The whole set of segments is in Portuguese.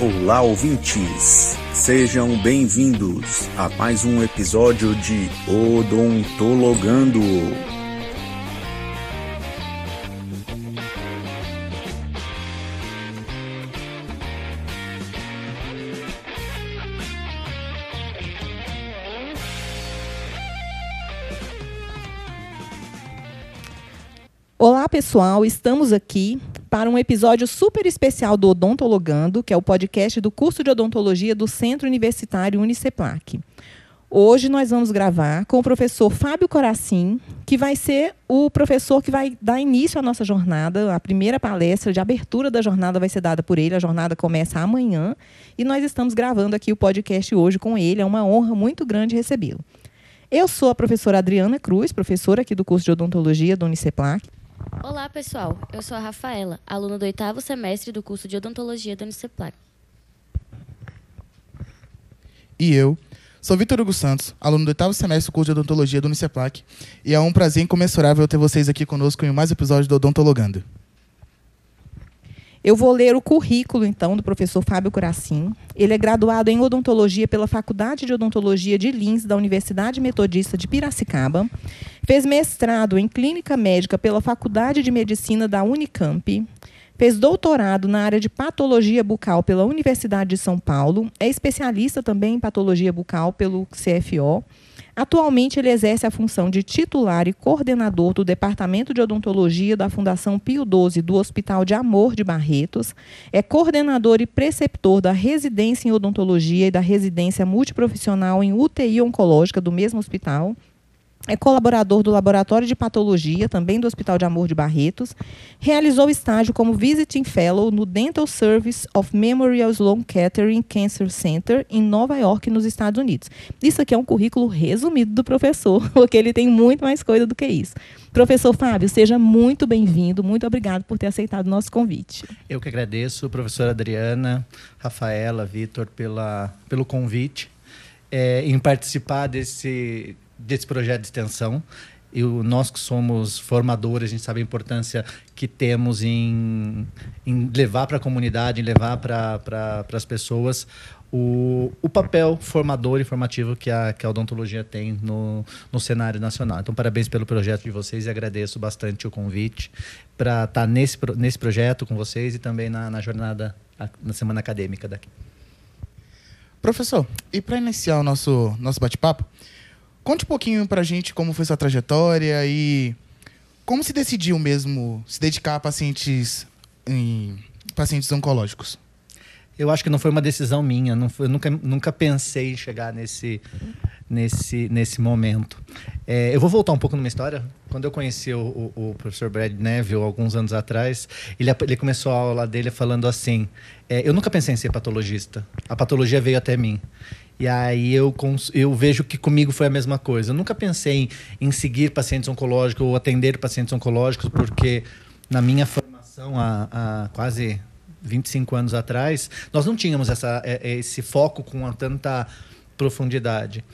Olá, ouvintes! Sejam bem-vindos a mais um episódio de Odontologando. Olá, pessoal, estamos aqui para um episódio super especial do Odontologando, que é o podcast do curso de odontologia do Centro Universitário Uniceplac. Hoje nós vamos gravar com o professor Fábio Coracim, que vai ser o professor que vai dar início à nossa jornada. A primeira palestra de abertura da jornada vai ser dada por ele. A jornada começa amanhã e nós estamos gravando aqui o podcast hoje com ele. É uma honra muito grande recebê-lo. Eu sou a professora Adriana Cruz, professora aqui do curso de odontologia do Uniceplac. Olá, pessoal. Eu sou a Rafaela, aluna do oitavo semestre do curso de odontologia da Uniceplac. E eu sou Vitor Hugo Santos, aluno do oitavo semestre do curso de odontologia do Uniceplac, e é um prazer incomensurável ter vocês aqui conosco em mais um episódio do Odontologando. Eu vou ler o currículo, então, do professor Fábio Curacim. Ele é graduado em odontologia pela Faculdade de Odontologia de Lins, da Universidade Metodista de Piracicaba. Fez mestrado em clínica médica pela Faculdade de Medicina da Unicamp. Fez doutorado na área de patologia bucal pela Universidade de São Paulo. É especialista também em patologia bucal pelo CFO. Atualmente, ele exerce a função de titular e coordenador do Departamento de Odontologia da Fundação Pio XII do Hospital de Amor de Barretos. É coordenador e preceptor da residência em odontologia e da residência multiprofissional em UTI oncológica do mesmo hospital. É colaborador do Laboratório de Patologia, também do Hospital de Amor de Barretos. Realizou estágio como Visiting Fellow no Dental Service of Memorial Sloan Kettering Cancer Center, em Nova York, nos Estados Unidos. Isso aqui é um currículo resumido do professor, porque ele tem muito mais coisa do que isso. Professor Fábio, seja muito bem-vindo. Muito obrigado por ter aceitado o nosso convite. Eu que agradeço, professora Adriana, Rafaela, Vitor, pela, pelo convite é, em participar desse desse projeto de extensão. E nós que somos formadores, a gente sabe a importância que temos em, em levar para a comunidade, em levar para pra, as pessoas o, o papel formador e formativo que a, que a odontologia tem no, no cenário nacional. Então, parabéns pelo projeto de vocês e agradeço bastante o convite para estar tá nesse, nesse projeto com vocês e também na, na jornada, na semana acadêmica daqui. Professor, e para iniciar o nosso, nosso bate-papo, Conte um pouquinho pra gente como foi sua trajetória e como se decidiu mesmo se dedicar a pacientes, em, pacientes oncológicos. Eu acho que não foi uma decisão minha. Não foi, eu nunca, nunca pensei em chegar nesse, nesse, nesse momento. É, eu vou voltar um pouco numa história. Quando eu conheci o, o, o, professor Brad Neville alguns anos atrás, ele, ele começou a aula dele falando assim: é, Eu nunca pensei em ser patologista. A patologia veio até mim. E aí eu, eu vejo que comigo foi a mesma coisa. Eu nunca pensei em, em seguir pacientes oncológicos ou atender pacientes oncológicos, porque na minha formação há, há quase 25 anos atrás, nós não tínhamos essa, é, é, esse foco com tanta profundidade.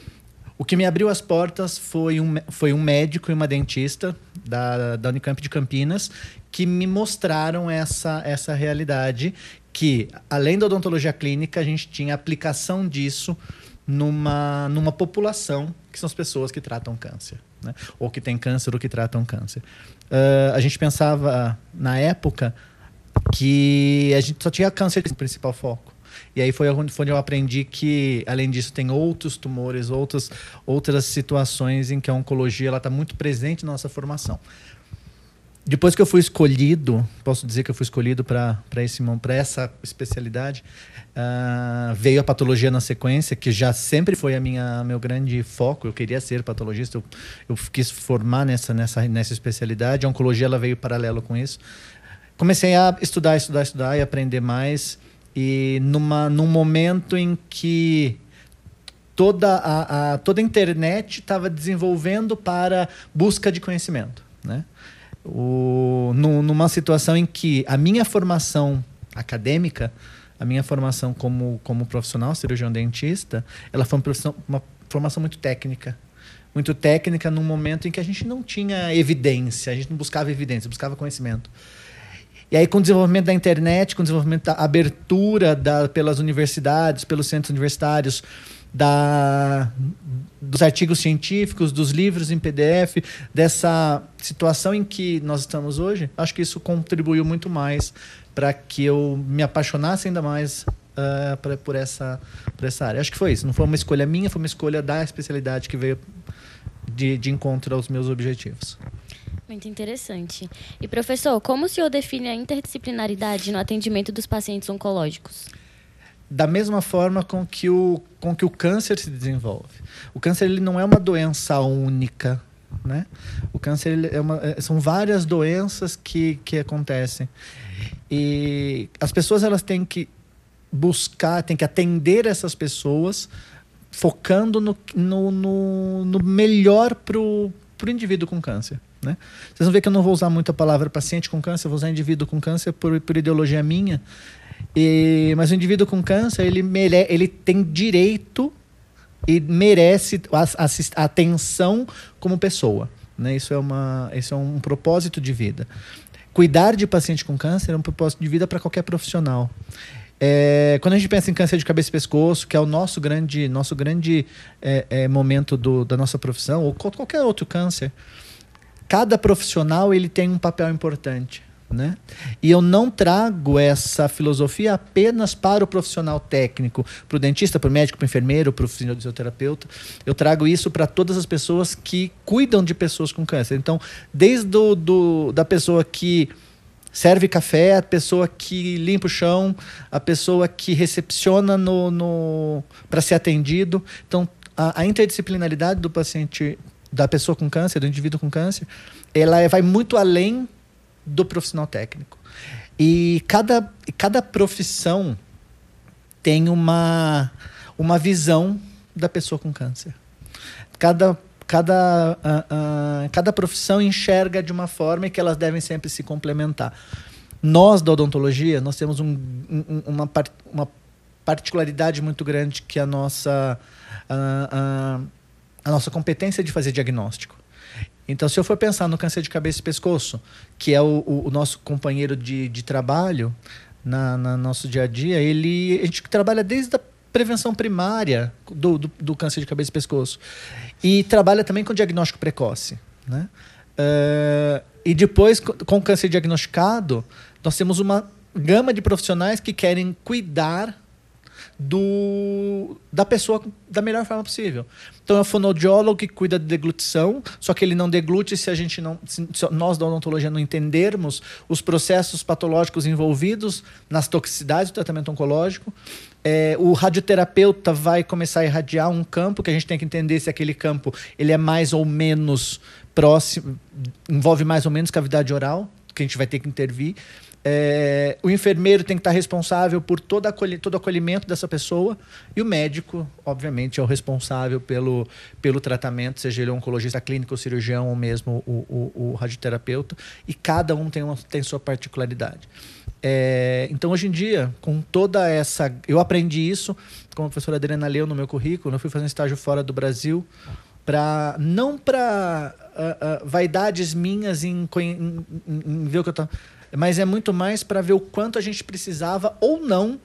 O que me abriu as portas foi um, foi um médico e uma dentista da, da Unicamp de Campinas que me mostraram essa, essa realidade que, além da odontologia clínica, a gente tinha aplicação disso numa, numa população que são as pessoas que tratam câncer, né? ou que têm câncer ou que tratam câncer. Uh, a gente pensava, na época, que a gente só tinha câncer como principal foco. E aí foi onde, foi onde eu aprendi que, além disso, tem outros tumores, outras, outras situações em que a oncologia está muito presente na nossa formação depois que eu fui escolhido, posso dizer que eu fui escolhido para essa especialidade, uh, veio a patologia na sequência, que já sempre foi a minha meu grande foco. Eu queria ser patologista, eu, eu quis formar nessa, nessa, nessa especialidade. A oncologia ela veio paralelo com isso. Comecei a estudar, estudar, estudar e aprender mais. E numa, num momento em que toda a, a toda a internet estava desenvolvendo para busca de conhecimento, né? O, no, numa situação em que a minha formação acadêmica, a minha formação como, como profissional, cirurgião dentista, ela foi uma, uma formação muito técnica. Muito técnica num momento em que a gente não tinha evidência, a gente não buscava evidência, buscava conhecimento. E aí, com o desenvolvimento da internet, com o desenvolvimento da abertura da, pelas universidades, pelos centros universitários, da, dos artigos científicos, dos livros em PDF, dessa situação em que nós estamos hoje, acho que isso contribuiu muito mais para que eu me apaixonasse ainda mais uh, pra, por, essa, por essa área. Acho que foi isso. Não foi uma escolha minha, foi uma escolha da especialidade que veio de, de encontro aos meus objetivos. Muito interessante. E professor, como o senhor define a interdisciplinaridade no atendimento dos pacientes oncológicos? Da mesma forma com que o, com que o câncer se desenvolve. O câncer ele não é uma doença única, né? O câncer é uma, é, são várias doenças que, que acontecem. E as pessoas elas têm que buscar, têm que atender essas pessoas focando no, no, no, no melhor para o indivíduo com câncer. Né? Vocês vão ver que eu não vou usar muito a palavra paciente com câncer, vou usar indivíduo com câncer por, por ideologia minha. E, mas o indivíduo com câncer, ele, mere, ele tem direito e merece a, a, atenção como pessoa. Né? Isso, é uma, é um propósito de vida. Cuidar de paciente com câncer é um propósito de vida para qualquer profissional. É, quando a gente pensa em câncer de cabeça e pescoço, que é o nosso grande, nosso grande é, é, momento do, da nossa profissão, ou qualquer outro câncer, cada profissional ele tem um papel importante. Né? E eu não trago essa filosofia apenas para o profissional técnico, para o dentista, para o médico, para o enfermeiro, para o fisioterapeuta. Eu trago isso para todas as pessoas que cuidam de pessoas com câncer. Então, desde do, do, da pessoa que serve café, a pessoa que limpa o chão, a pessoa que recepciona no, no para ser atendido. Então, a, a interdisciplinaridade do paciente da pessoa com câncer, do indivíduo com câncer, ela é, vai muito além do profissional técnico. E cada, cada profissão tem uma, uma visão da pessoa com câncer. Cada, cada, uh, uh, cada profissão enxerga de uma forma e que elas devem sempre se complementar. Nós, da odontologia, nós temos um, um, uma, uma particularidade muito grande que a nossa... Uh, a nossa competência de fazer diagnóstico. Então, se eu for pensar no câncer de cabeça e pescoço, que é o, o, o nosso companheiro de, de trabalho na, na, nosso dia a dia, ele, a gente trabalha desde a prevenção primária do, do, do câncer de cabeça e pescoço. E trabalha também com diagnóstico precoce. Né? Uh, e depois, com o câncer diagnosticado, nós temos uma gama de profissionais que querem cuidar do, da pessoa da melhor forma possível. Então é o fonoaudiólogo que cuida de deglutição, só que ele não deglute se a gente não, se nós da odontologia não entendermos os processos patológicos envolvidos nas toxicidades do tratamento oncológico. É, o radioterapeuta vai começar a irradiar um campo que a gente tem que entender se aquele campo ele é mais ou menos próximo, envolve mais ou menos cavidade oral, que a gente vai ter que intervir. É, o enfermeiro tem que estar responsável por todo, acolhi todo acolhimento dessa pessoa e o médico, obviamente, é o responsável pelo, pelo tratamento, seja ele oncologista clínico, cirurgião ou mesmo o, o, o radioterapeuta, e cada um tem, uma, tem sua particularidade. É, então, hoje em dia, com toda essa. Eu aprendi isso, como a professora Adriana leu no meu currículo, eu fui fazer um estágio fora do Brasil, para não para uh, uh, vaidades minhas em, em, em, em ver o que eu estou mas é muito mais para ver o quanto a gente precisava ou não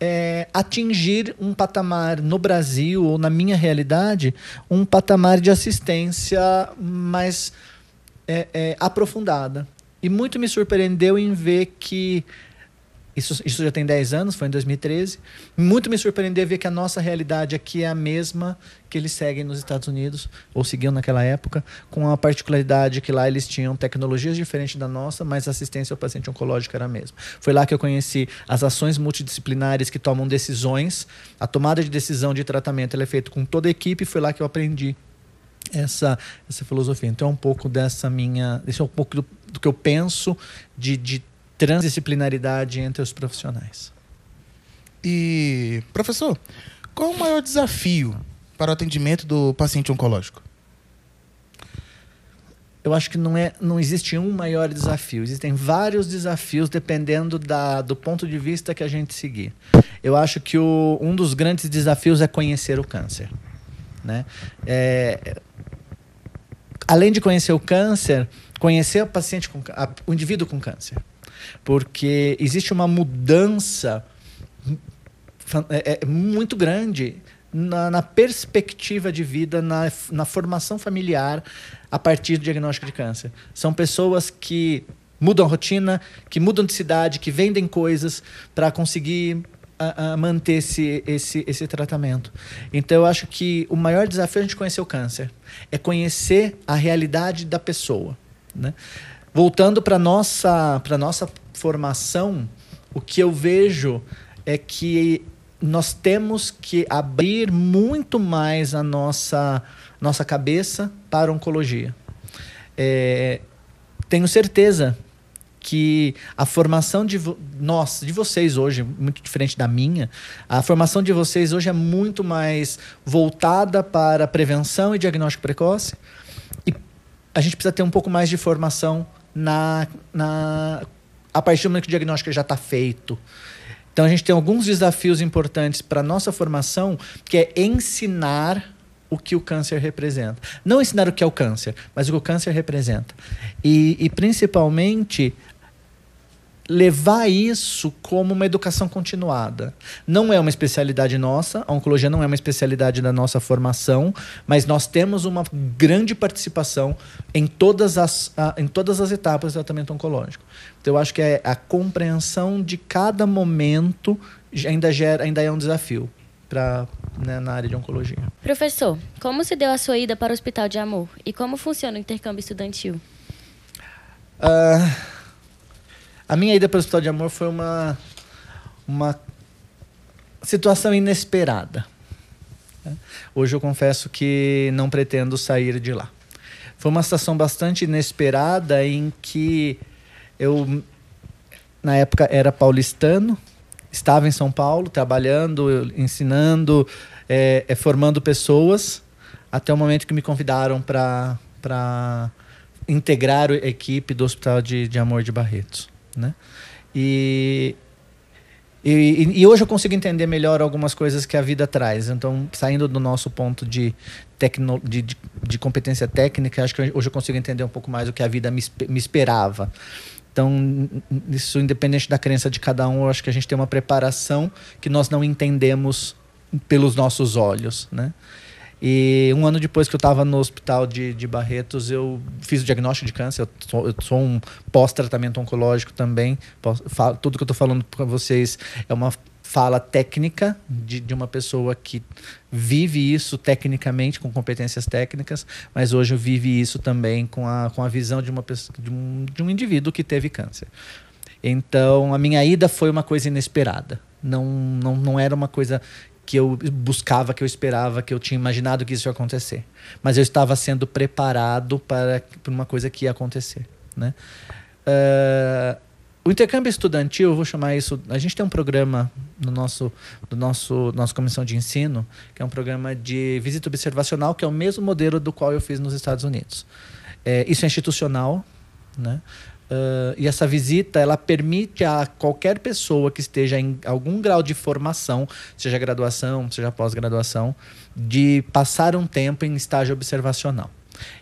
é, atingir um patamar no Brasil ou na minha realidade um patamar de assistência mais é, é, aprofundada. E muito me surpreendeu em ver que isso, isso já tem 10 anos, foi em 2013. Muito me surpreendeu ver que a nossa realidade aqui é a mesma que eles seguem nos Estados Unidos, ou seguiam naquela época, com a particularidade que lá eles tinham tecnologias diferentes da nossa, mas a assistência ao paciente oncológico era a mesma. Foi lá que eu conheci as ações multidisciplinares que tomam decisões. A tomada de decisão de tratamento é feita com toda a equipe, foi lá que eu aprendi essa, essa filosofia. Então é um pouco dessa minha. Esse é um pouco do, do que eu penso de, de transdisciplinaridade entre os profissionais. E, professor, qual o maior desafio para o atendimento do paciente oncológico? Eu acho que não, é, não existe um maior desafio. Existem vários desafios dependendo da, do ponto de vista que a gente seguir. Eu acho que o, um dos grandes desafios é conhecer o câncer. Né? É, além de conhecer o câncer, conhecer o paciente com, a, o indivíduo com câncer. Porque existe uma mudança é, é, muito grande na, na, perspectiva de vida, na, na formação familiar a partir do diagnóstico de câncer. São pessoas que mudam a rotina, que mudam de cidade, que vendem coisas para conseguir a, a manter esse, esse, esse tratamento. Então, eu acho que o maior desafio é a gente conhecer o câncer, é conhecer a realidade da pessoa. Né? Voltando para nossa, nossa formação, o que eu vejo é que nós temos que abrir muito mais a nossa, nossa cabeça para a oncologia. É, tenho certeza que a formação de nós, de vocês hoje, muito diferente da minha, a formação de vocês hoje é muito mais voltada para prevenção e diagnóstico precoce. E a gente precisa ter um pouco mais de formação na, na a partir do momento que o diagnóstico já está feito. Então a gente tem alguns desafios importantes para a nossa formação, que é ensinar o que o câncer representa. Não ensinar o que é o câncer, mas o que o câncer representa. E, e principalmente levar isso como uma educação continuada. Não é uma especialidade nossa, a oncologia não é uma especialidade da nossa formação, mas nós temos uma grande participação em todas as, em todas as etapas do tratamento oncológico. Então, eu acho que é a compreensão de cada momento ainda, gera, ainda é um desafio para né, na área de oncologia. Professor, como se deu a sua ida para o Hospital de Amor e como funciona o intercâmbio estudantil? Uh a minha ida para o Hospital de Amor foi uma, uma situação inesperada. Hoje eu confesso que não pretendo sair de lá. Foi uma situação bastante inesperada em que eu, na época, era paulistano, estava em São Paulo trabalhando, ensinando, é, é, formando pessoas, até o momento que me convidaram para integrar a equipe do Hospital de, de Amor de Barretos né? E, e, e, hoje eu consigo entender melhor algumas coisas que a vida traz. Então, saindo do nosso ponto de, tecno, de, de, de competência técnica, acho que hoje eu consigo entender um pouco mais o que a vida me, me esperava. Então, isso independente da crença de cada um, eu acho que a gente tem uma preparação que nós não entendemos pelos nossos olhos, né? E um ano depois que eu estava no hospital de, de Barretos, eu fiz o diagnóstico de câncer. Eu sou, eu sou um pós-tratamento oncológico também. Falo, tudo que eu estou falando para vocês é uma fala técnica de, de uma pessoa que vive isso tecnicamente, com competências técnicas, mas hoje eu vive isso também com a, com a visão de, uma de, um, de um indivíduo que teve câncer. Então, a minha ida foi uma coisa inesperada. Não, não, não era uma coisa que eu buscava, que eu esperava, que eu tinha imaginado que isso ia acontecer. Mas eu estava sendo preparado para, para uma coisa que ia acontecer. Né? Uh, o intercâmbio estudantil, eu vou chamar isso. A gente tem um programa no nosso, do nosso nossa comissão de ensino, que é um programa de visita observacional, que é o mesmo modelo do qual eu fiz nos Estados Unidos. É, isso é institucional, né? Uh, e essa visita ela permite a qualquer pessoa que esteja em algum grau de formação, seja graduação, seja pós-graduação, de passar um tempo em estágio observacional.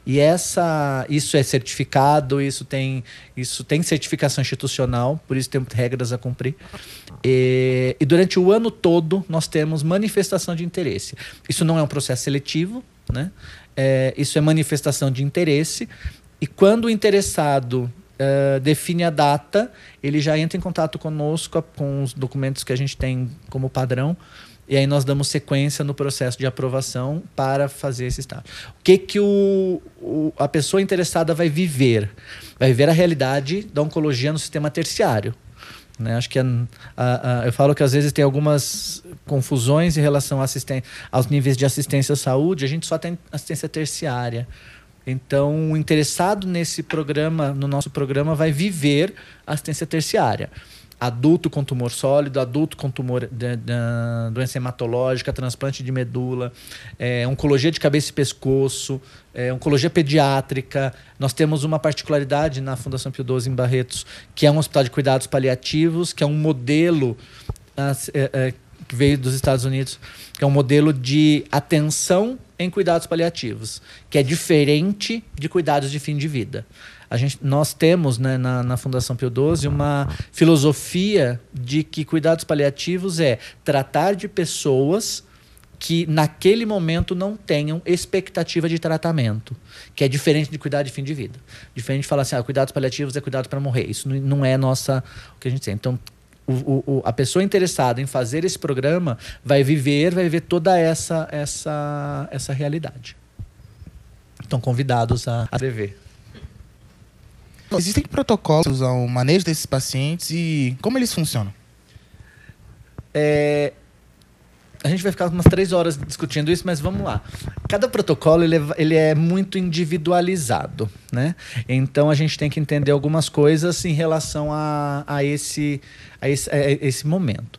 E essa, isso é certificado, isso tem, isso tem certificação institucional, por isso temos regras a cumprir. E, e durante o ano todo nós temos manifestação de interesse. Isso não é um processo seletivo, né? É, isso é manifestação de interesse. E quando o interessado uh, define a data, ele já entra em contato conosco com os documentos que a gente tem como padrão. E aí nós damos sequência no processo de aprovação para fazer esse estágio. O que, que o, o, a pessoa interessada vai viver? Vai viver a realidade da oncologia no sistema terciário. Né? Acho que a, a, a, eu falo que às vezes tem algumas confusões em relação aos níveis de assistência à saúde. A gente só tem assistência terciária. Então, o interessado nesse programa, no nosso programa, vai viver assistência terciária. Adulto com tumor sólido, adulto com tumor de, de, doença hematológica, transplante de medula, é, oncologia de cabeça e pescoço, é, oncologia pediátrica. Nós temos uma particularidade na Fundação Pio XII em Barretos, que é um hospital de cuidados paliativos, que é um modelo é, é, que veio dos Estados Unidos, que é um modelo de atenção em cuidados paliativos, que é diferente de cuidados de fim de vida. A gente, nós temos né, na, na Fundação Pio XII uma filosofia de que cuidados paliativos é tratar de pessoas que naquele momento não tenham expectativa de tratamento, que é diferente de cuidar de fim de vida. Diferente de falar assim, ah, cuidados paliativos é cuidado para morrer. Isso não é nossa o que a gente tem. Então, o, o, a pessoa interessada em fazer esse programa vai viver, vai ver toda essa essa essa realidade. Estão convidados a, a viver. Existem protocolos ao manejo desses pacientes e como eles funcionam? É, a gente vai ficar umas três horas discutindo isso, mas vamos lá. Cada protocolo ele é, ele é, muito individualizado, né? Então a gente tem que entender algumas coisas em relação a, a, esse, a, esse, a esse momento.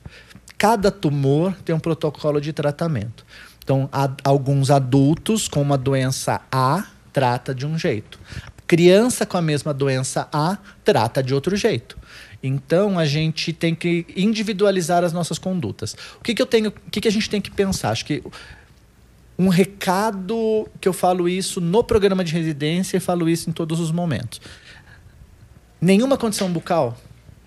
Cada tumor tem um protocolo de tratamento. Então, alguns adultos com uma doença A trata de um jeito. Criança com a mesma doença A trata de outro jeito. Então a gente tem que individualizar as nossas condutas. O que, que eu tenho, o que, que a gente tem que pensar? Acho que um recado que eu falo isso no programa de residência e falo isso em todos os momentos. Nenhuma condição bucal,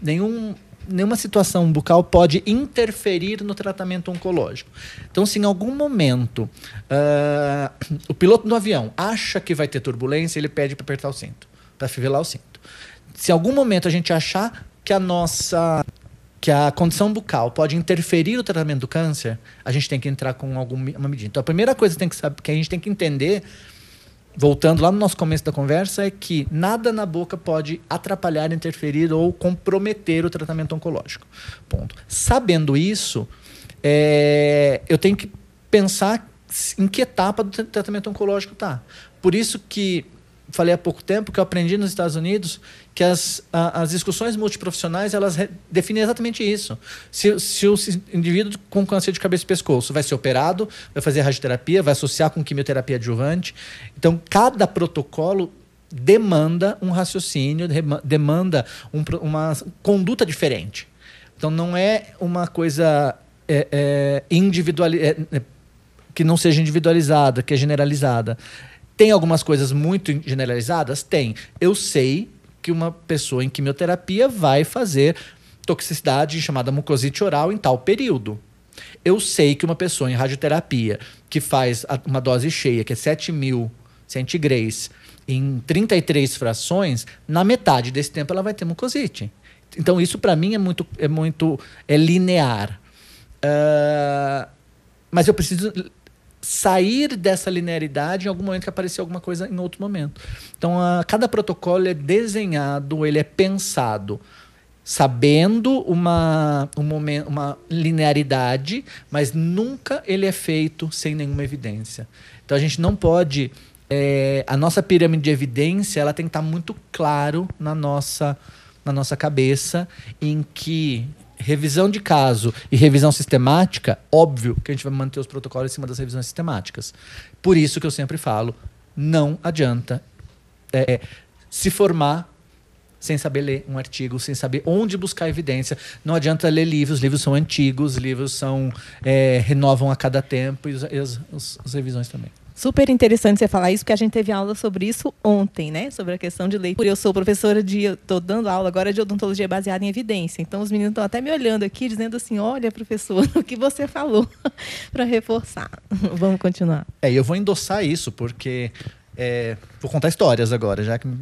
nenhum, nenhuma situação bucal pode interferir no tratamento oncológico. Então, se em algum momento uh, o piloto do avião acha que vai ter turbulência, ele pede para apertar o cinto, para fivelar o cinto. Se em algum momento a gente achar que a nossa que a condição bucal pode interferir no tratamento do câncer, a gente tem que entrar com alguma medida. Então, a primeira coisa que, tem que, saber, que a gente tem que entender, voltando lá no nosso começo da conversa, é que nada na boca pode atrapalhar, interferir ou comprometer o tratamento oncológico. Ponto. Sabendo isso, é, eu tenho que pensar em que etapa do tratamento oncológico está. Por isso que falei há pouco tempo que eu aprendi nos Estados Unidos que as, a, as discussões multiprofissionais elas definem exatamente isso. Se, se o indivíduo com câncer de cabeça e pescoço vai ser operado, vai fazer radioterapia, vai associar com quimioterapia adjuvante. Então, cada protocolo demanda um raciocínio, demanda um, uma conduta diferente. Então, não é uma coisa é, é, individual, é, é, que não seja individualizada, que é generalizada. Tem algumas coisas muito generalizadas? Tem. Eu sei que uma pessoa em quimioterapia vai fazer toxicidade chamada mucosite oral em tal período. Eu sei que uma pessoa em radioterapia que faz uma dose cheia, que é 7 mil centigrays, em 33 frações, na metade desse tempo ela vai ter mucosite. Então isso para mim é muito, é muito é linear. Uh, mas eu preciso sair dessa linearidade em algum momento que aparecer alguma coisa em outro momento. Então, a, cada protocolo é desenhado, ele é pensado sabendo uma, um momento, uma linearidade, mas nunca ele é feito sem nenhuma evidência. Então, a gente não pode... É, a nossa pirâmide de evidência ela tem que estar muito claro na nossa, na nossa cabeça em que revisão de caso e revisão sistemática, óbvio que a gente vai manter os protocolos em cima das revisões sistemáticas. Por isso que eu sempre falo, não adianta é, é, se formar sem saber ler um artigo, sem saber onde buscar evidência. Não adianta ler livros, livros são antigos, livros são é, renovam a cada tempo e, as, as, as revisões também. Super interessante você falar isso, porque a gente teve aula sobre isso ontem, né? Sobre a questão de leitura. Eu sou professora de. Estou dando aula agora de odontologia baseada em evidência. Então, os meninos estão até me olhando aqui, dizendo assim: olha, professor, o que você falou, para reforçar. Vamos continuar. É, eu vou endossar isso, porque. É, vou contar histórias agora, já que. Uh,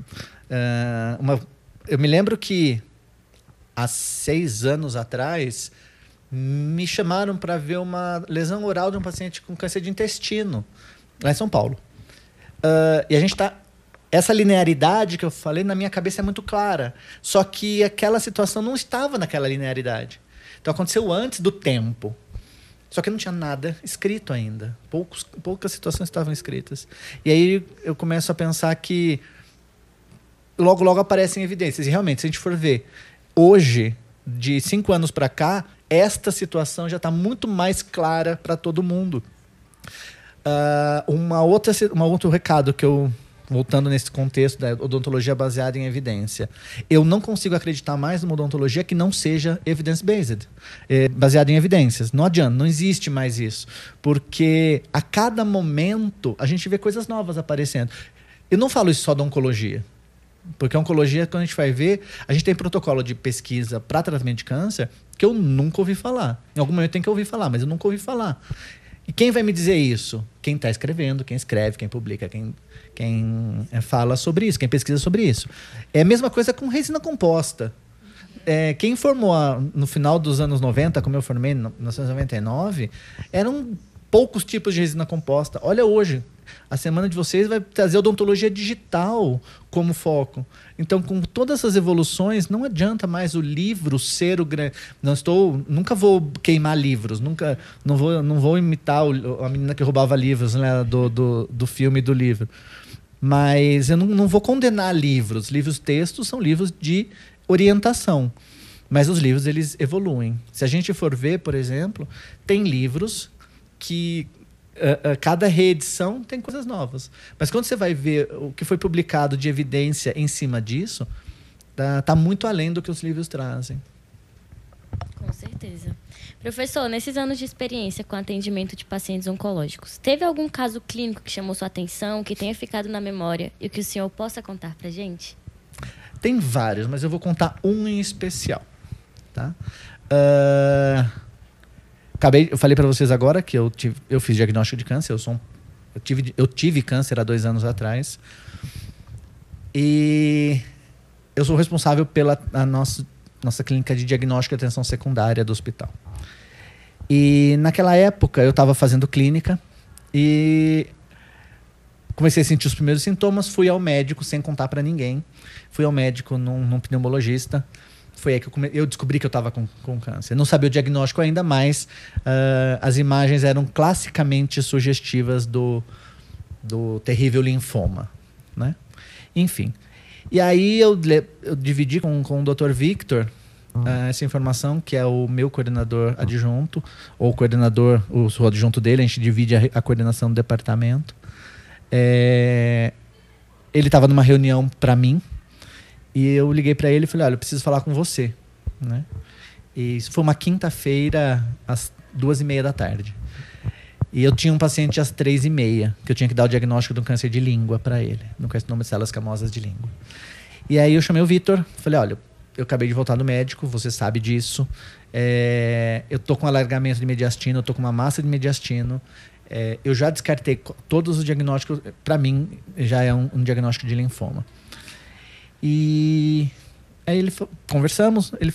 uma, eu me lembro que há seis anos atrás me chamaram para ver uma lesão oral de um paciente com câncer de intestino lá em São Paulo. Uh, e a gente está essa linearidade que eu falei na minha cabeça é muito clara. Só que aquela situação não estava naquela linearidade. Então aconteceu antes do tempo. Só que não tinha nada escrito ainda. Poucos, poucas situações estavam escritas. E aí eu começo a pensar que logo, logo aparecem evidências. E realmente, se a gente for ver, hoje, de cinco anos para cá, esta situação já está muito mais clara para todo mundo. Uh, uma outra, um outro recado que eu voltando nesse contexto da odontologia baseada em evidência. Eu não consigo acreditar mais numa odontologia que não seja evidence-based, é, baseada em evidências. Não adianta, não existe mais isso. Porque a cada momento a gente vê coisas novas aparecendo. Eu não falo isso só da oncologia. Porque a oncologia, quando a gente vai ver, a gente tem protocolo de pesquisa para tratamento de câncer que eu nunca ouvi falar. Em algum momento tem que ouvir falar, mas eu nunca ouvi falar. E quem vai me dizer isso? Quem está escrevendo, quem escreve, quem publica, quem, quem é, fala sobre isso, quem pesquisa sobre isso. É a mesma coisa com resina composta. É, quem formou a, no final dos anos 90, como eu formei em 1999, eram poucos tipos de resina composta. Olha hoje, a semana de vocês vai trazer odontologia digital como foco. Então, com todas essas evoluções, não adianta mais o livro ser o grande. Não estou, nunca vou queimar livros, nunca, não vou, não vou imitar o, a menina que roubava livros, né, do, do, do filme e do livro. Mas eu não, não vou condenar livros. Livros textos são livros de orientação. Mas os livros eles evoluem. Se a gente for ver, por exemplo, tem livros que uh, uh, cada reedição tem coisas novas. Mas quando você vai ver o que foi publicado de evidência em cima disso, tá, tá muito além do que os livros trazem. Com certeza. Professor, nesses anos de experiência com atendimento de pacientes oncológicos, teve algum caso clínico que chamou sua atenção, que tenha ficado na memória e que o senhor possa contar para gente? Tem vários, mas eu vou contar um em especial. Tá? Uh, acabei, eu falei para vocês agora que eu, tive, eu fiz diagnóstico de câncer. Eu, sou um, eu, tive, eu tive câncer há dois anos atrás. E eu sou responsável pela a nossa, nossa clínica de diagnóstico e atenção secundária do hospital. E naquela época eu estava fazendo clínica e comecei a sentir os primeiros sintomas, fui ao médico sem contar para ninguém. Fui ao médico num, num pneumologista. Foi aí que eu, come... eu descobri que eu estava com, com câncer. Não sabia o diagnóstico ainda, mas uh, as imagens eram classicamente sugestivas do, do terrível linfoma. Né? Enfim. E aí eu, eu dividi com, com o Dr. Victor uh, essa informação, que é o meu coordenador adjunto, ou coordenador, o, o adjunto dele, a gente divide a, a coordenação do departamento. É, ele estava numa reunião para mim e eu liguei para ele e falei: Olha, eu preciso falar com você. Né? E isso foi uma quinta-feira, às duas e meia da tarde. E eu tinha um paciente às três e meia, que eu tinha que dar o diagnóstico de um câncer de língua para ele, no carcinoma de células camosas de língua. E aí eu chamei o Vitor, falei: Olha, eu acabei de voltar do médico, você sabe disso. É, eu tô com alargamento de mediastino, eu tô com uma massa de mediastino. É, eu já descartei todos os diagnósticos, para mim já é um, um, diagnóstico de linfoma. E aí ele conversamos, ele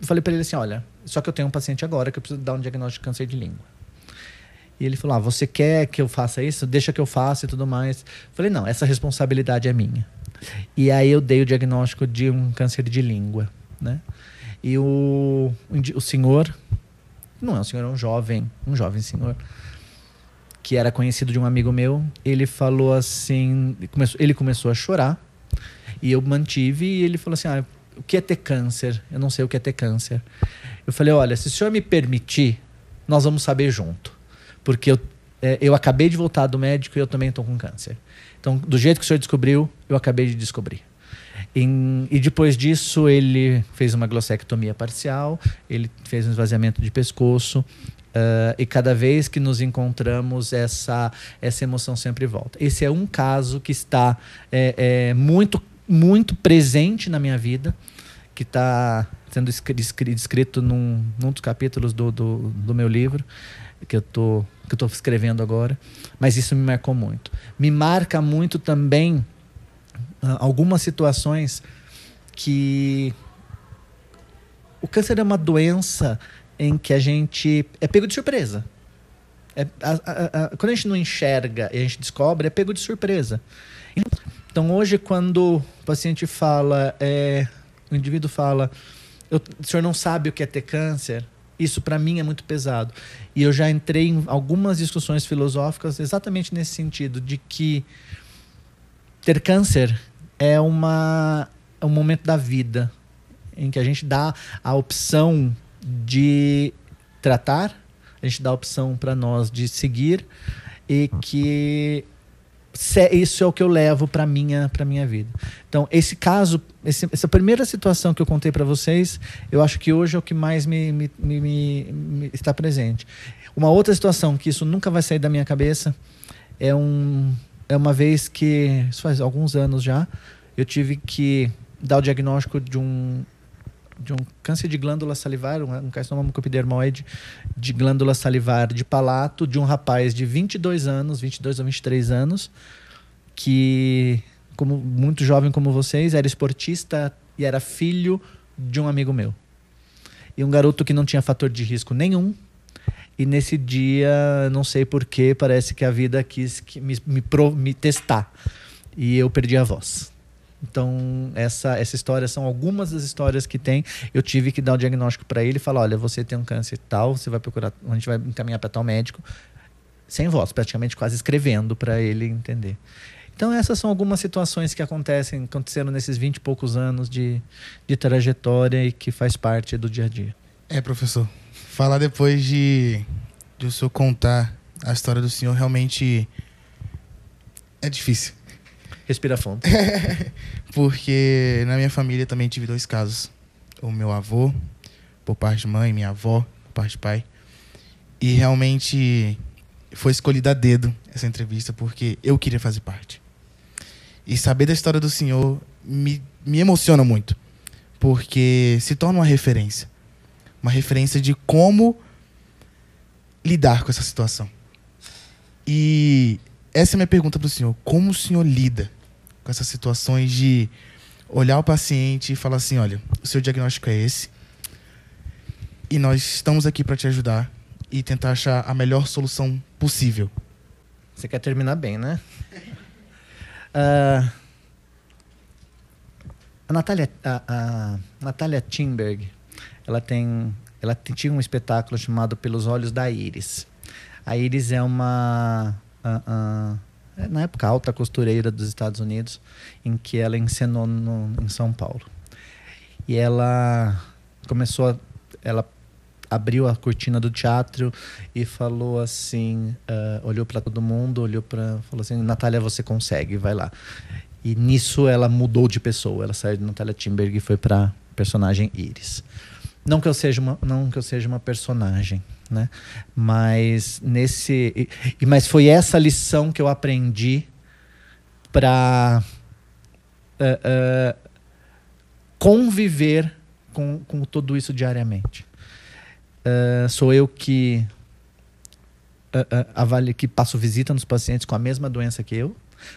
falei para ele assim, olha, só que eu tenho um paciente agora que eu preciso dar um diagnóstico de câncer de língua. E ele falou: ah, você quer que eu faça isso? Deixa que eu faça e tudo mais. Falei: não, essa responsabilidade é minha. E aí eu dei o diagnóstico de um câncer de língua, né? E o, o senhor, não é um senhor, é um jovem, um jovem senhor, que era conhecido de um amigo meu, ele falou assim, ele começou a chorar e eu mantive e ele falou assim, ah, o que é ter câncer? Eu não sei o que é ter câncer. Eu falei, olha, se o senhor me permitir, nós vamos saber junto, porque eu é, eu acabei de voltar do médico e eu também estou com câncer. Então, do jeito que o senhor descobriu, eu acabei de descobrir. Em, e depois disso, ele fez uma glossectomia parcial, ele fez um esvaziamento de pescoço, Uh, e cada vez que nos encontramos, essa, essa emoção sempre volta. Esse é um caso que está é, é, muito, muito presente na minha vida, que está sendo descrito num, num dos capítulos do, do, do meu livro, que eu tô, que estou escrevendo agora. Mas isso me marcou muito. Me marca muito também uh, algumas situações que o câncer é uma doença em que a gente é pego de surpresa. É, a, a, a, quando a gente não enxerga e a gente descobre, é pego de surpresa. Então, hoje, quando o paciente fala, é, o indivíduo fala, o senhor não sabe o que é ter câncer, isso para mim é muito pesado. E eu já entrei em algumas discussões filosóficas exatamente nesse sentido, de que ter câncer é, uma, é um momento da vida em que a gente dá a opção de tratar, a gente dá a opção para nós de seguir e que isso é o que eu levo para minha para minha vida. Então esse caso, esse, essa primeira situação que eu contei para vocês, eu acho que hoje é o que mais me, me, me, me, está presente. Uma outra situação que isso nunca vai sair da minha cabeça é um é uma vez que isso faz alguns anos já eu tive que dar o diagnóstico de um de um câncer de glândula salivar, um, um carcinoma mucoepidermoide de glândula salivar de palato de um rapaz de 22 anos, 22 ou 23 anos, que como muito jovem como vocês, era esportista e era filho de um amigo meu. E um garoto que não tinha fator de risco nenhum. E nesse dia, não sei porquê, parece que a vida quis que me, me, pro, me testar. E eu perdi a voz. Então, essa, essa história são algumas das histórias que tem. Eu tive que dar o um diagnóstico para ele e falar: olha, você tem um câncer tal, você vai procurar, a gente vai encaminhar para tal médico, sem voz, praticamente quase escrevendo para ele entender. Então, essas são algumas situações que acontecem, aconteceram nesses 20 e poucos anos de, de trajetória e que faz parte do dia a dia. É, professor. Falar depois de, de o senhor contar a história do senhor realmente é difícil. Respira fundo. Porque na minha família também tive dois casos. O meu avô, por parte de mãe, minha avó, por parte de pai. E realmente foi escolhida a dedo essa entrevista porque eu queria fazer parte. E saber da história do senhor me, me emociona muito. Porque se torna uma referência. Uma referência de como lidar com essa situação. E essa é a minha pergunta para o senhor. Como o senhor lida com essas situações de olhar o paciente e falar assim: olha, o seu diagnóstico é esse. E nós estamos aqui para te ajudar e tentar achar a melhor solução possível. Você quer terminar bem, né? Uh, a Natália, a, a Natália Timberg, ela tem, ela tinha um espetáculo chamado Pelos Olhos da Iris. A Iris é uma, uh, uh, na época, alta costureira dos Estados Unidos, em que ela encenou no, em São Paulo. E ela começou, a, ela abriu a cortina do teatro e falou assim, uh, olhou para todo mundo, olhou para, falou assim, Natália, você consegue, vai lá. E nisso ela mudou de pessoa, ela saiu de Natália Timberg e foi para personagem Iris. Não que eu seja uma, não que eu seja uma personagem, né? Mas nesse, e, mas foi essa lição que eu aprendi para uh, uh, conviver com, com tudo isso diariamente. Uh, sou eu que avalio, que passo visita nos pacientes com a mesma doença que eu.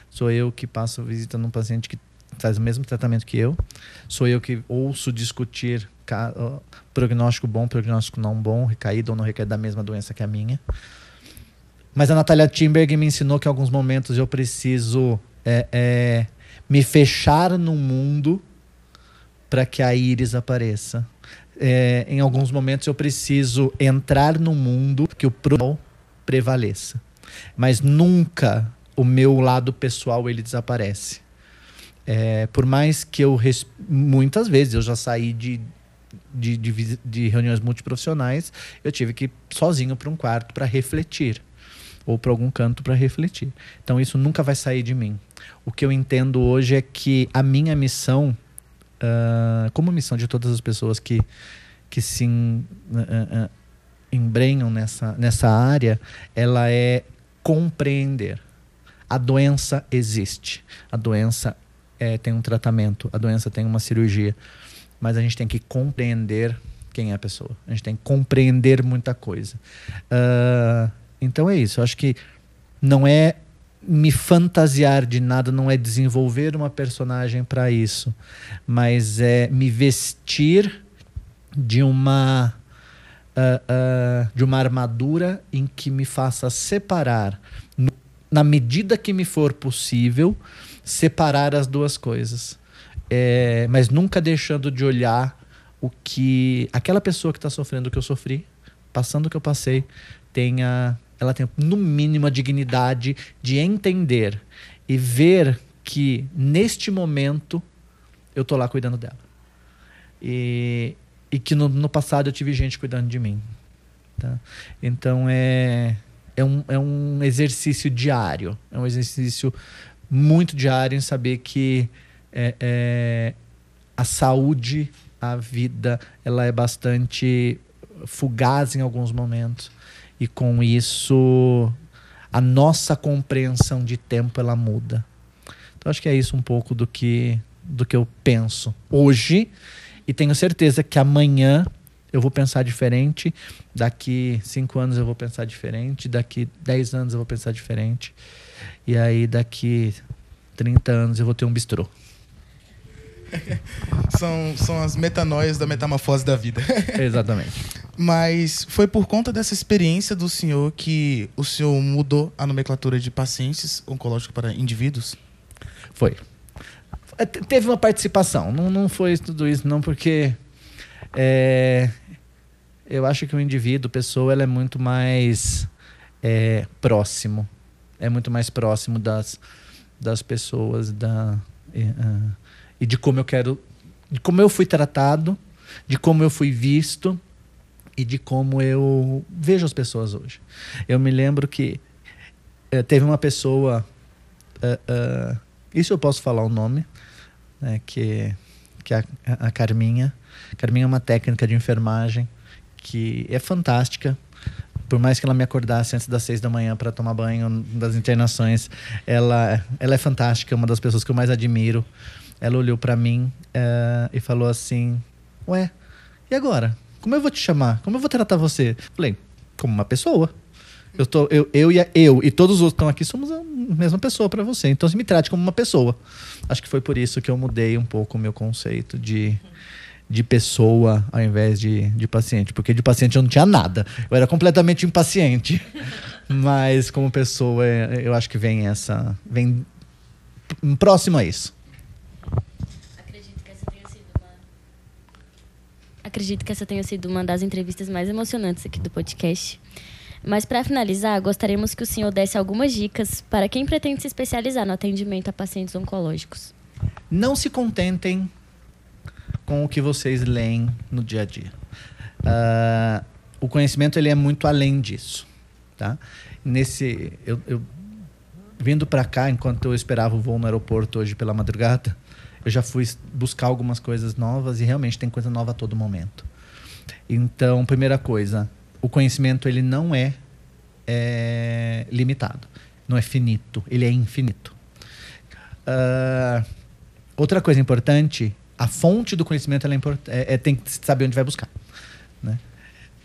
Sou eu que passo visita num paciente que faz o mesmo tratamento que eu. Sou eu que ouço discutir prognóstico bom, prognóstico não bom, recaído ou não recaído da mesma doença que a minha. Mas a Natália Timberg me ensinou que em alguns momentos eu preciso é, é, me fechar no mundo para que a íris apareça é, em alguns momentos eu preciso entrar no mundo que o pro prevaleça. Mas nunca o meu lado pessoal ele desaparece. É, por mais que eu res... muitas vezes eu já saí de, de, de, de reuniões multiprofissionais, eu tive que ir sozinho para um quarto para refletir ou para algum canto para refletir. Então isso nunca vai sair de mim. O que eu entendo hoje é que a minha missão uh, como missão de todas as pessoas que, que se uh, uh, embrenham nessa, nessa área, ela é compreender. A doença existe. A doença é, tem um tratamento. A doença tem uma cirurgia. Mas a gente tem que compreender quem é a pessoa. A gente tem que compreender muita coisa. Uh, então é isso. Eu acho que não é me fantasiar de nada, não é desenvolver uma personagem para isso, mas é me vestir de uma uh, uh, de uma armadura em que me faça separar, no, na medida que me for possível, separar as duas coisas, é, mas nunca deixando de olhar o que aquela pessoa que está sofrendo o que eu sofri, passando o que eu passei, tenha ela tem no mínimo a dignidade de entender e ver que neste momento eu tô lá cuidando dela. E, e que no, no passado eu tive gente cuidando de mim. Tá? Então é, é, um, é um exercício diário. É um exercício muito diário em saber que é, é, a saúde, a vida, ela é bastante fugaz em alguns momentos. E com isso a nossa compreensão de tempo ela muda. Então acho que é isso um pouco do que do que eu penso hoje. E tenho certeza que amanhã eu vou pensar diferente, daqui cinco anos eu vou pensar diferente, daqui dez anos eu vou pensar diferente, e aí daqui 30 anos eu vou ter um bistrô. São, são as metanóias da metamorfose da vida. Exatamente. Mas foi por conta dessa experiência do senhor que o senhor mudou a nomenclatura de pacientes oncológicos para indivíduos? Foi. É, te- Teve uma participação. Não, não foi tudo isso, não, porque é, eu acho que o indivíduo, pessoa, ela é muito mais é, próximo. É muito mais próximo das, das pessoas da, e, ah, e de como eu quero. De como eu fui tratado, de como eu fui visto e de como eu vejo as pessoas hoje. Eu me lembro que eh, teve uma pessoa. ah, isso eu posso falar o nome, né, que, que é a, a Carminha. Carminha é uma técnica de enfermagem que é fantástica. Por mais que ela me acordasse antes das seis da manhã para tomar banho das internações, ela, ela é fantástica, é uma das pessoas que eu mais admiro. Ela olhou para mim eh, e falou assim: Ué, e agora? Como eu vou te chamar? Como eu vou tratar você? Falei: Como uma pessoa. Eu, tô, eu, eu, e a- eu e todos os outros que estão aqui somos a mesma pessoa para você. Então, se me trate como uma pessoa. Acho que foi por isso que eu mudei um pouco o meu conceito de, de pessoa ao invés de, de paciente. Porque de paciente eu não tinha nada. Eu era completamente impaciente. Mas como pessoa, é, eu acho que vem essa. Vem próximo a isso. Acredito que essa tenha sido uma. Acredito que essa tenha sido uma das entrevistas mais emocionantes aqui do podcast. Mas para finalizar, gostaríamos que o senhor desse algumas dicas para quem pretende se especializar no atendimento a pacientes oncológicos. não se contentem com o que vocês leem no dia a dia. Ah, o conhecimento ele é muito além disso, tá? Nesse, eu, eu- vindo para cá enquanto eu esperava o voo no aeroporto hoje pela madrugada, eu já fui buscar algumas coisas novas e realmente tem coisa nova a todo momento. Então, primeira coisa, o conhecimento ele não é, é limitado, não é finito, ele é infinito. Ah, outra coisa importante, a fonte do conhecimento ela é é- é- tem que saber onde vai buscar. né?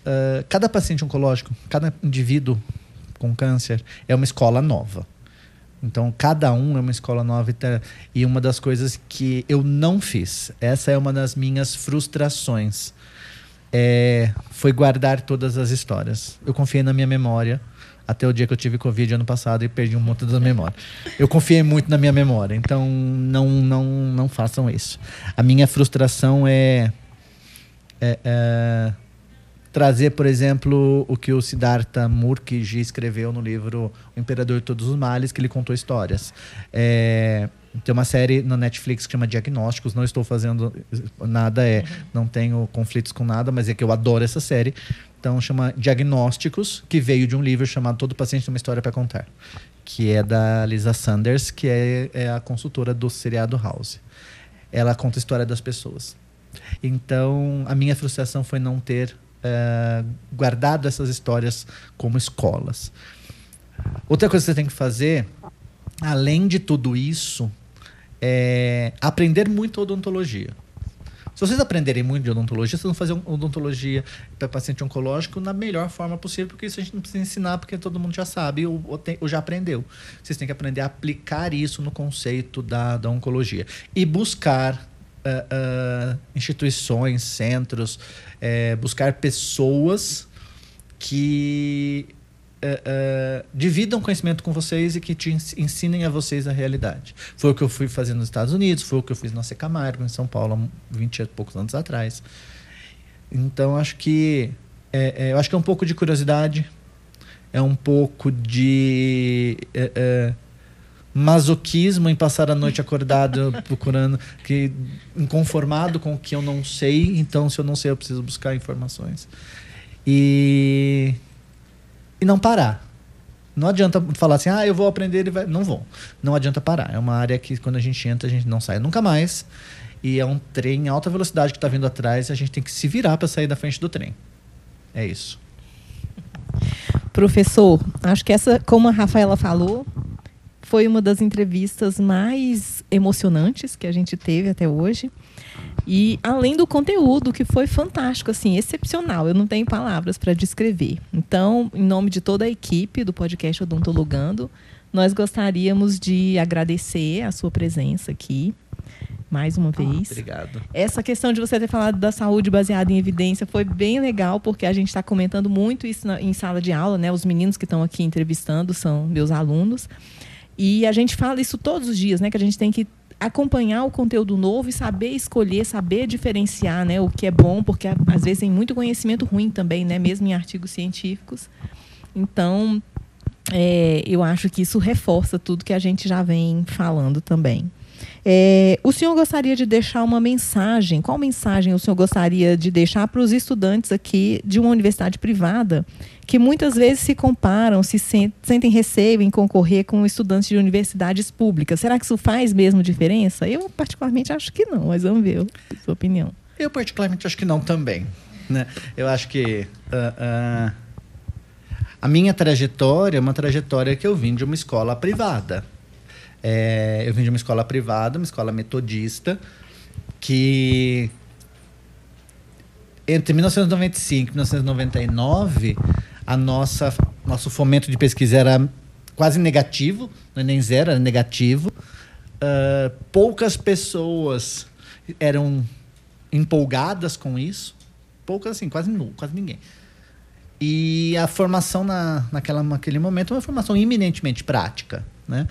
Ah, cada paciente oncológico, cada indivíduo com câncer é uma escola nova. Então, cada um é uma escola nova. Tá- e uma das coisas que eu não fiz, essa é uma das minhas frustrações, é, foi guardar todas as histórias. Eu confiei na minha memória até o dia que eu tive Covid ano passado e perdi um monte da memória. Eu confiei muito na minha memória, então não, não, não façam isso. A minha frustração é, é- é trazer, por exemplo, o que o Siddhartha Mukherjee escreveu no livro O Imperador de Todos os Males, que ele contou histórias. É, tem uma série na Netflix que chama Diagnósticos. Não estou fazendo nada, é, não tenho conflitos com nada, mas é que eu adoro essa série. Então chama Diagnósticos, que veio de um livro chamado Todo Paciente tem uma História para Contar, que é da Lisa Sanders, que é, é a consultora do seriado House. Ela conta a história das pessoas. Então, a minha frustração foi não ter eh, guardado essas histórias como escolas. Outra coisa que você tem que fazer, além de tudo isso, é aprender muito odontologia. Se vocês aprenderem muito de odontologia, vocês vão fazer odontologia para paciente oncológico na melhor forma possível, porque isso a gente não precisa ensinar, porque todo mundo já sabe ou, ou tem- ou já aprendeu. Vocês têm que aprender a aplicar isso no conceito da, da oncologia. E buscar ah, ah, instituições, centros, eh, buscar pessoas que eh, dividam conhecimento com vocês e que te ens- ensinem a vocês a realidade. Foi o que eu fui fazer nos Estados Unidos, foi o que eu fiz na Secamargo, em São Paulo, há 20 e poucos anos atrás. Então, acho que é, é, eu acho que é um pouco de curiosidade, é um pouco de é, masoquismo em passar a noite acordado procurando, que inconformado com o que eu não sei. Então, se eu não sei, eu preciso buscar informações e e não parar. Não adianta falar assim, ah, eu vou aprender e vai. Não vou. Não adianta parar. É uma área que quando a gente entra, a gente não sai nunca mais. E é um trem em alta velocidade que está vindo atrás e a gente tem que se virar para sair da frente do trem. É isso. Professor, acho que essa, como a Rafaela falou, foi uma das entrevistas mais emocionantes que a gente teve até hoje. E além do conteúdo, que foi fantástico, assim, excepcional, eu não tenho palavras para descrever. Então, em nome de toda a equipe do podcast Odontologando, nós gostaríamos de agradecer a sua presença aqui mais uma vez. Ah, obrigado. Essa questão de você ter falado da saúde baseada em evidência foi bem legal, porque a gente está comentando muito isso na, em sala de aula, né? Os meninos que estão aqui entrevistando são meus alunos. E a gente fala isso todos os dias, né? Que a gente tem que acompanhar o conteúdo novo e saber escolher, saber diferenciar, né, o que é bom, porque às vezes tem muito conhecimento ruim também, né, mesmo em artigos científicos. Então, é, eu acho que isso reforça tudo que a gente já vem falando também. É, o senhor gostaria de deixar uma mensagem? Qual mensagem o senhor gostaria de deixar para os estudantes aqui de uma universidade privada que muitas vezes se comparam, se sentem receio em concorrer com estudantes de universidades públicas. Será que isso faz mesmo diferença? Eu, particularmente, acho que não, mas vamos ver a sua opinião. Eu, particularmente, acho que não também. Né? Eu acho que uh, uh, a minha trajetória é uma trajetória que eu vim de uma escola privada. É, eu vim de uma escola privada, uma escola metodista, que entre 1995 e 1999 a nossa nosso fomento de pesquisa era quase negativo, não é nem zero, era negativo. Uh, poucas pessoas eram empolgadas com isso, poucas assim, quase quase ninguém. E a formação na, naquela, naquele momento é uma formação eminentemente prática, né?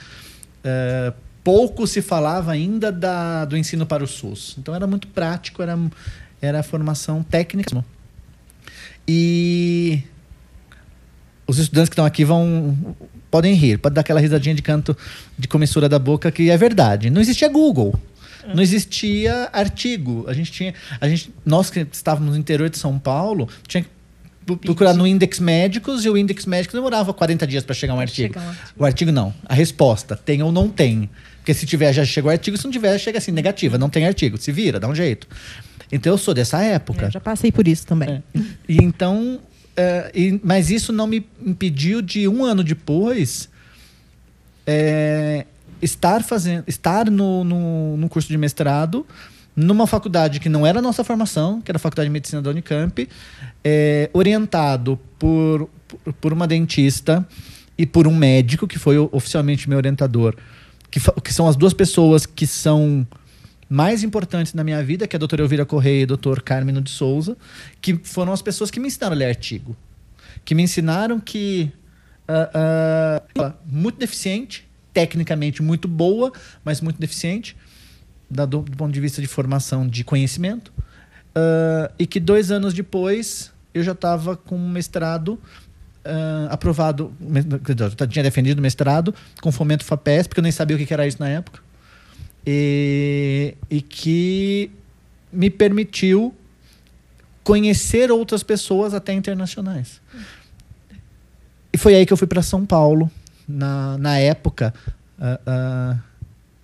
Uh, pouco se falava ainda da, do ensino para o SUS. Então era muito prático, era, era formação técnica. E os estudantes que estão aqui vão podem rir, pode dar aquela risadinha de canto de comissura da boca que é verdade. Não existia Google. Não existia artigo. A gente tinha, a gente, nós que estávamos no interior de São Paulo, tinha que procurar no Index Médicos e o Index Médicos demorava 40 dias para chegar um artigo. Um. O artigo não, a resposta, tem ou não tem. Porque se tiver já chegou o artigo, se não tiver chega assim negativa, não tem artigo, se vira, dá um jeito. Então eu sou dessa época. É, já passei por isso também. É. E então é, e, mas isso não me impediu de um ano depois é, estar fazendo, estar no, no, no, curso de mestrado numa faculdade que não era a nossa formação, que era a Faculdade de Medicina da Unicamp, é, orientado por, por uma dentista e por um médico que foi oficialmente meu orientador, que, que são as duas pessoas que são mais importantes na minha vida, que é a doutora Elvira Correia e o doutor Carmino de Souza, que foram as pessoas que me ensinaram a ler artigo. Que me ensinaram que uh, uh, muito deficiente, tecnicamente muito boa, mas muito deficiente, do, do ponto de vista de formação de conhecimento. Uh, e que dois anos depois eu já estava com um mestrado Uh, aprovado, eu tinha defendido o mestrado com fomento FAPES, porque eu nem sabia o que era isso na época e, e que me permitiu conhecer outras pessoas até internacionais. E foi aí que eu fui para São Paulo. Na, na época, uh,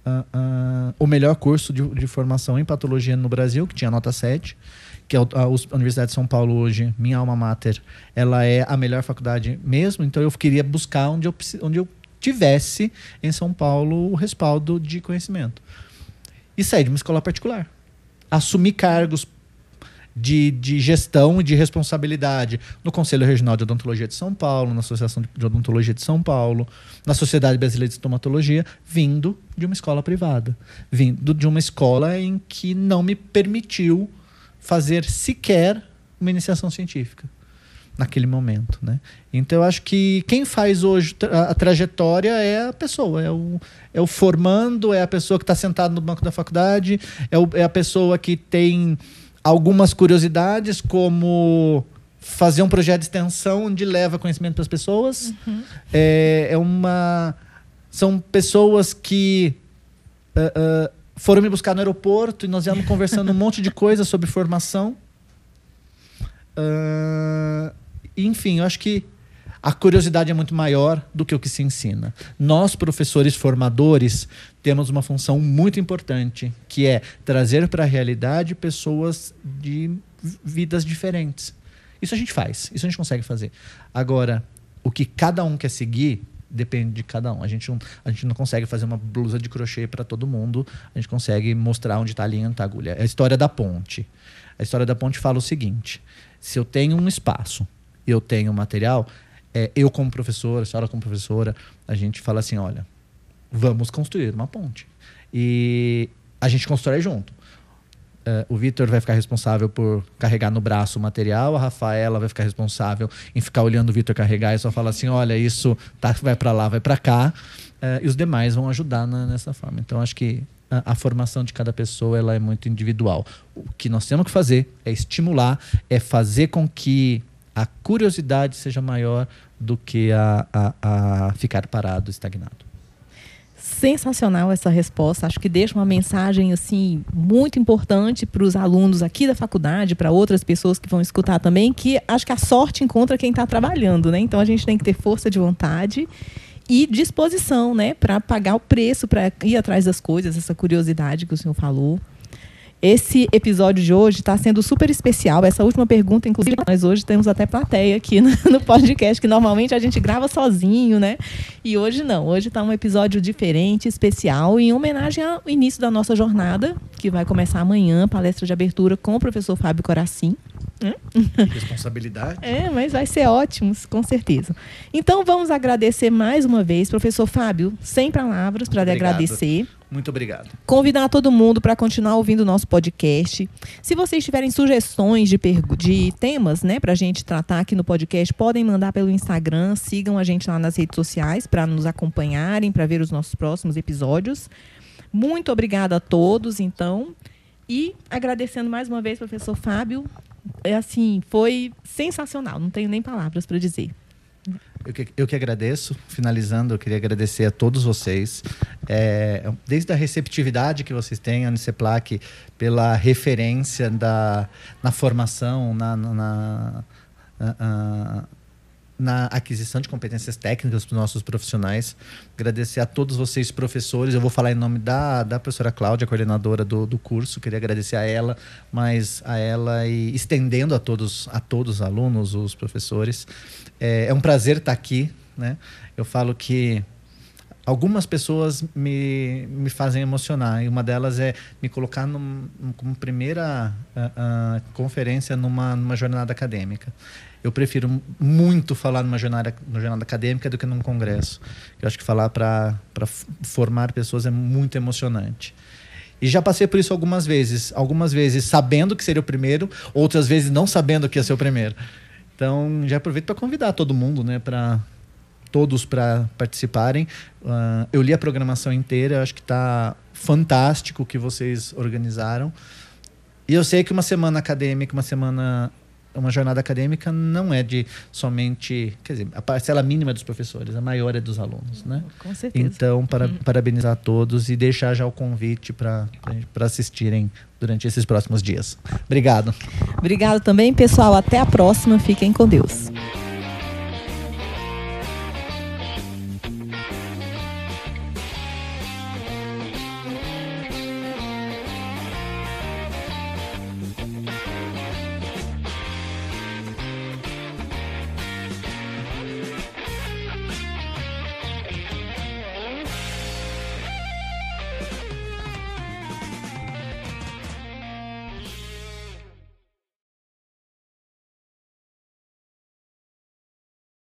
uh, uh, o melhor curso de, de, formação em patologia no Brasil, que tinha nota 7, que é a, a Universidade de São Paulo hoje, minha alma mater, ela é a melhor faculdade mesmo. Então eu queria buscar onde eu, onde eu tivesse em São Paulo o respaldo de conhecimento. E sair de uma escola particular. Assumir cargos de, de gestão e de responsabilidade no Conselho Regional de Odontologia de São Paulo, na Associação de Odontologia de São Paulo, na Sociedade Brasileira de Estomatologia, vindo de uma escola privada. Vindo de uma escola em que não me permitiu fazer sequer uma iniciação científica naquele momento, né? Então eu acho que quem faz hoje a, trajetória é a pessoa, é o, é o formando, é a pessoa que está sentado no banco da faculdade, é, o, é a pessoa que tem algumas curiosidades como fazer um projeto de extensão onde leva conhecimento para as pessoas. Uhum. É, é uma são pessoas que uh, uh, foram me buscar no aeroporto e nós íamos conversando um monte de coisas sobre formação. Uh, enfim, eu acho que a curiosidade é muito maior do que o que se ensina. Nós, professores formadores, temos uma função muito importante, que é trazer para a realidade pessoas de vidas diferentes. Isso a gente faz, isso a gente consegue fazer. Agora, o que cada um quer seguir, depende de cada um. A gente não, a gente não consegue fazer uma blusa de crochê para todo mundo. A gente consegue mostrar onde está a linha, onde está a agulha. É a história da ponte. A história da ponte fala o seguinte: se eu tenho um espaço, eu tenho material, é, eu como professora, a senhora como professora, a gente fala assim, olha, vamos construir uma ponte. E a gente constrói junto. Uh, o Vitor vai ficar responsável por carregar no braço o material, a Rafaela vai ficar responsável em ficar olhando o Vitor carregar e só falar assim, olha, isso tá, vai para lá, vai para cá, uh, e os demais vão ajudar na, nessa forma. Então acho que a, a, formação de cada pessoa ela é muito individual. O que nós temos que fazer é estimular, é fazer com que a curiosidade seja maior do que a, a, a ficar parado, estagnado sensacional essa resposta. Acho que deixa uma mensagem assim muito importante para os alunos aqui da faculdade, para outras pessoas que vão escutar também, que acho que a sorte encontra quem está trabalhando, né? Então a gente tem que ter força de vontade e disposição, né, para pagar o preço para ir atrás das coisas, essa curiosidade que o senhor falou. Esse episódio de hoje está sendo super especial. Essa última pergunta, inclusive, nós hoje temos até plateia aqui no, podcast, que normalmente a gente grava sozinho, né? E hoje não. Hoje está um episódio diferente, especial, em homenagem ao início da nossa jornada, que vai começar amanhã, palestra de abertura com o professor Fábio Coracim. Responsabilidade. É, mas vai ser ótimo, com certeza. Então vamos agradecer mais uma vez, professor Fábio, sem palavras para agradecer. Muito obrigado. Convidar todo mundo para continuar ouvindo o nosso podcast. Se vocês tiverem sugestões de, de temas né, para a gente tratar aqui no podcast, podem mandar pelo Instagram. Sigam a gente lá nas redes sociais para nos acompanharem, para ver os nossos próximos episódios. Muito obrigada a todos, então. E agradecendo mais uma vez, professor Fábio. É assim, foi sensacional, não tenho nem palavras para dizer. Eu que, eu que agradeço. Finalizando, eu queria agradecer a todos vocês, é, desde a receptividade que vocês têm, a Uniceplac, pela referência da, na formação, na, na, na, na na aquisição de competências técnicas para os nossos profissionais. Agradecer a todos vocês, professores. Eu vou falar em nome da, da professora Cláudia, coordenadora do, do curso. Queria agradecer a ela, mas a ela e estendendo a todos, a todos os alunos, os professores. É, é um prazer estar aqui. Né? Eu falo que algumas pessoas me, me fazem emocionar e uma delas é me colocar num, como primeira uh, uh, conferência numa, numa jornada acadêmica eu prefiro muito falar numa jornada, numa jornada acadêmica do que num congresso. Eu acho que falar para formar pessoas é muito emocionante. E já passei por isso algumas vezes. Algumas vezes sabendo que seria o primeiro, outras vezes não sabendo que ia ser o primeiro. Então, já aproveito para convidar todo mundo, né, para todos para participarem. Uh, eu li a programação inteira, acho que está fantástico o que vocês organizaram. E eu sei que uma semana acadêmica, uma semana uma jornada acadêmica não é de somente, quer dizer, a parcela mínima dos professores, a maior é dos alunos, né? Com certeza. Então, para, hum. parabenizar a todos e deixar já o convite para assistirem durante esses próximos dias. Obrigado. Obrigado também, pessoal. Até a próxima. Fiquem com Deus.